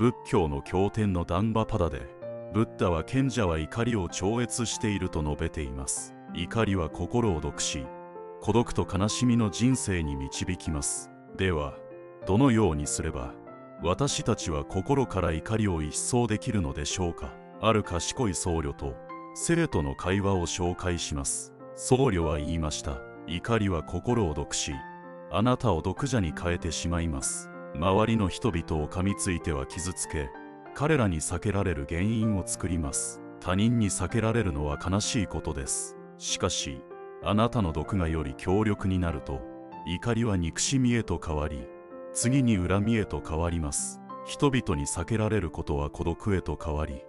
仏教の経典のダンバパダでブッダは賢者は怒りを超越していると述べています。怒りは心を毒し孤独と悲しみの人生に導きます。ではどのようにすれば私たちは心から怒りを一掃できるのでしょうか。ある賢い僧侶と生徒の会話を紹介します。僧侶は言いました。怒りは心を毒しあなたを毒者に変えてしまいます。周りの人々を噛みついては傷つけ彼らに避けられる原因を作ります。他人に避けられるのは悲しいことです。しかしあなたの毒がより強力になると怒りは憎しみへと変わり次に恨みへと変わります。人々に避けられることは孤独へと変わり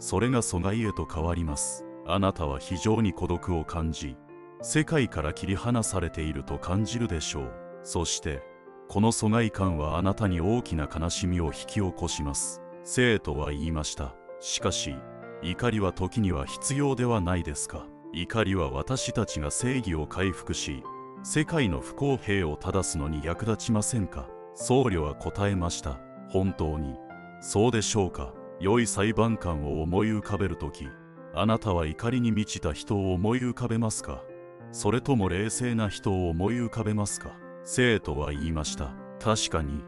それが阻害へと変わります。あなたは非常に孤独を感じ世界から切り離されていると感じるでしょう。そしてこの疎外感はあなたに大きな悲しみを引き起こします。生徒は言いました。しかし怒りは時には必要ではないですか。怒りは私たちが正義を回復し世界の不公平を正すのに役立ちませんか。僧侶は答えました。本当に。そうでしょうか。良い裁判官を思い浮かべるときあなたは怒りに満ちた人を思い浮かべますか。それとも冷静な人を思い浮かべますか。生徒は言いました。確かに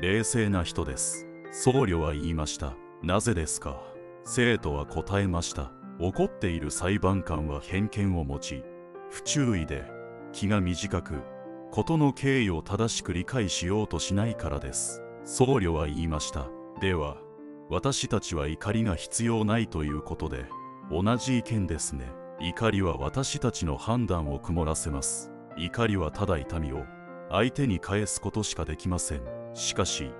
冷静な人です。僧侶は言いました。なぜですか？生徒は答えました。怒っている裁判官は偏見を持ち不注意で気が短く事の経緯を正しく理解しようとしないからです。僧侶は言いました。では私たちは怒りが必要ないということで同じ意見ですね。怒りは私たちの判断を曇らせます。怒りはただ痛みを相手に返すことしかできません。しかし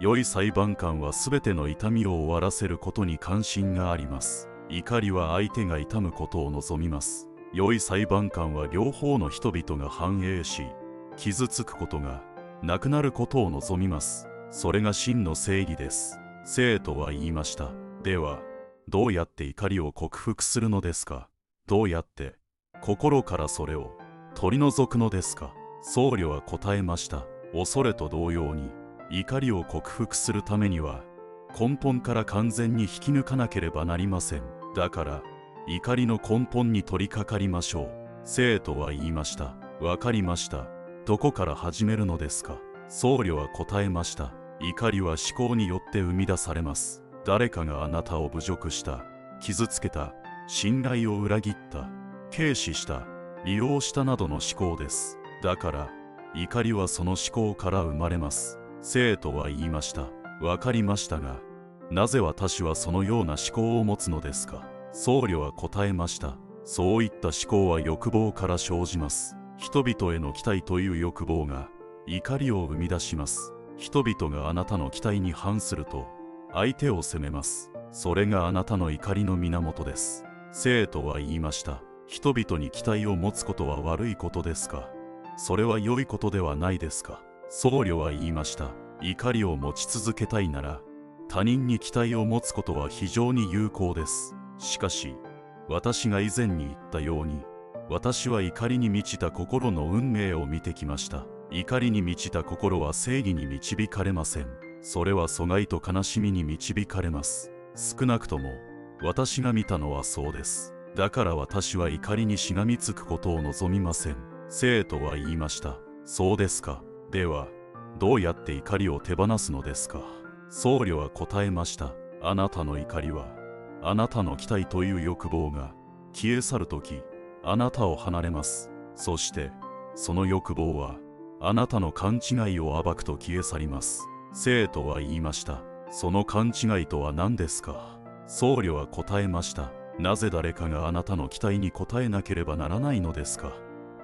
良い裁判官は全ての痛みを終わらせることに関心があります。怒りは相手が痛むことを望みます。良い裁判官は両方の人々が繁栄し傷つくことがなくなることを望みます。それが真の正義です。生徒は言いました。ではどうやって怒りを克服するのですか？どうやって心からそれを取り除くのですか？僧侶は答えました。恐れと同様に怒りを克服するためには根本から完全に引き抜かなければなりません。だから怒りの根本に取り掛かりましょう。生徒は言いました。わかりました。どこから始めるのですか？僧侶は答えました。怒りは思考によって生み出されます。誰かがあなたを侮辱した。傷つけた。信頼を裏切った。軽視した。利用したなどの思考です。だから怒りはその思考から生まれます。生徒は言いました。わかりましたがなぜ私はそのような思考を持つのですか？僧侶は答えました。そういった思考は欲望から生じます。人々への期待という欲望が怒りを生み出します。人々があなたの期待に反すると相手を責めます。それがあなたの怒りの源です。生徒は言いました。人々に期待を持つことは悪いことですか？それは良いことではないですか。僧侶は言いました。怒りを持ち続けたいなら他人に期待を持つことは非常に有効です。しかし私が以前に言ったように私は怒りに満ちた心の運命を見てきました。怒りに満ちた心は正義に導かれません。それは阻害と悲しみに導かれます。少なくとも私が見たのはそうです。だから私は怒りにしがみつくことを望みません。生徒は言いました。そうですか。ではどうやって怒りを手放すのですか。僧侶は答えました。あなたの怒りはあなたの期待という欲望が消え去るときあなたを離れます。そしてその欲望はあなたの勘違いを暴くと消え去ります。生徒は言いました。その勘違いとは何ですか。僧侶は答えました。なぜ誰かがあなたの期待に応えなければならないのですか。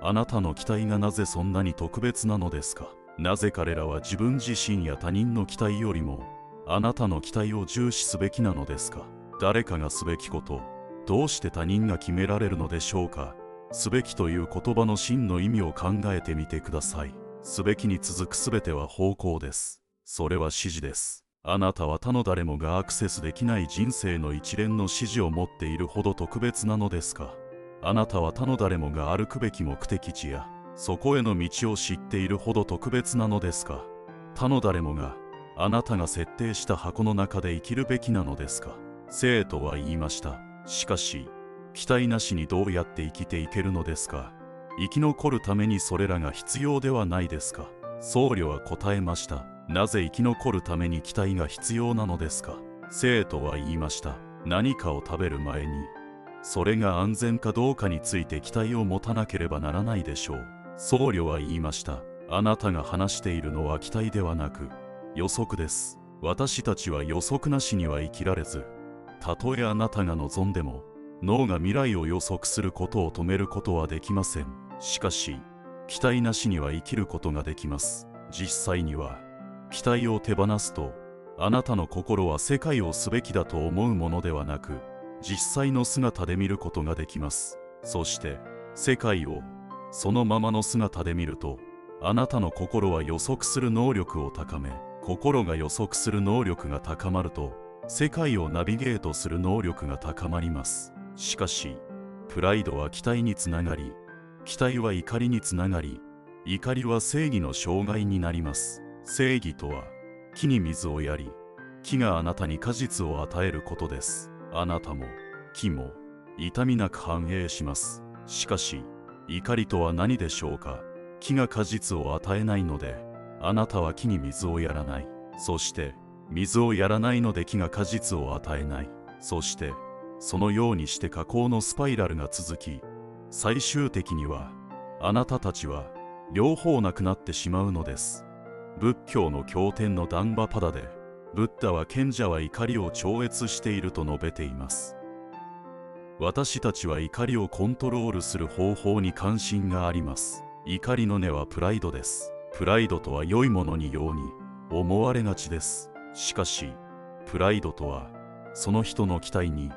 あなたの期待がなぜそんなに特別なのですか？なぜ彼らは自分自身や他人の期待よりもあなたの期待を重視すべきなのですか？誰かがすべきことどうして他人が決められるのでしょうか？すべきという言葉の真の意味を考えてみてください。すべきに続くすべては方向です。それは指示です。あなたは他の誰もがアクセスできない人生の一連の指示を持っているほど特別なのですか？あなたは他の誰もが歩くべき目的地やそこへの道を知っているほど特別なのですか？他の誰もがあなたが設定した箱の中で生きるべきなのですか？生徒は言いました。しかし期待なしにどうやって生きていけるのですか？生き残るためにそれらが必要ではないですか？僧侶は答えました。なぜ生き残るために期待が必要なのですか？生徒は言いました。何かを食べる前にそれが安全かどうかについて期待を持たなければならないでしょう。僧侶は言いました。あなたが話しているのは期待ではなく予測です。私たちは予測なしには生きられずたとえあなたが望んでも脳が未来を予測することを止めることはできません。しかし期待なしには生きることができます。実際には期待を手放すとあなたの心は世界をすべきだと思うものではなく実際の姿で見ることができます。そして世界をそのままの姿で見るとあなたの心は予測する能力を高め心が予測する能力が高まると世界をナビゲートする能力が高まります。しかしプライドは期待につながり期待は怒りにつながり怒りは正義の障害になります。正義とは木に水をやり木があなたに果実を与えることです。あなたも木も痛みなく繁栄します。しかし怒りとは何でしょうか？木が果実を与えないのであなたは木に水をやらない。そして水をやらないので木が果実を与えない。そしてそのようにして下降のスパイラルが続き最終的にはあなたたちは両方なくなってしまうのです。仏教の経典のダンバパダでブッダは賢者は怒りを超越していると述べています。私たちは怒りをコントロールする方法に関心があります。怒りの根はプライドです。プライドとは良いものにように思われがちです。しかしプライドとはその人の期待に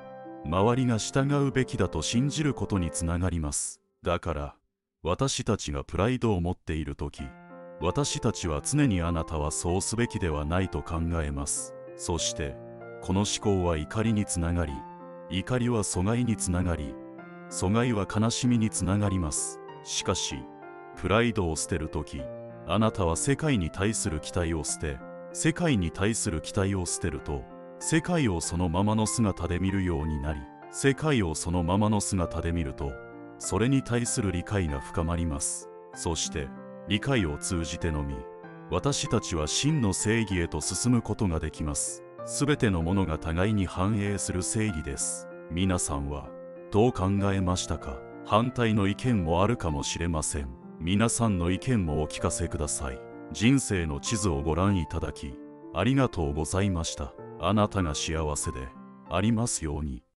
周りが従うべきだと信じることにつながります。だから私たちがプライドを持っている時私たちは常にあなたはそうすべきではないと考えます。そしてこの思考は怒りにつながり怒りは阻害につながり阻害は悲しみにつながります。しかしプライドを捨てる時あなたは世界に対する期待を捨て世界に対する期待を捨てると世界をそのままの姿で見るようになり世界をそのままの姿で見るとそれに対する理解が深まります。そして理解を通じてのみ私たちは真の正義へと進むことができます。すべてのものが互いに反映する正義です。皆さんはどう考えましたか？反対の意見もあるかもしれません。皆さんの意見もお聞かせください。人生の地図をご覧いただきありがとうございました。あなたが幸せでありますように。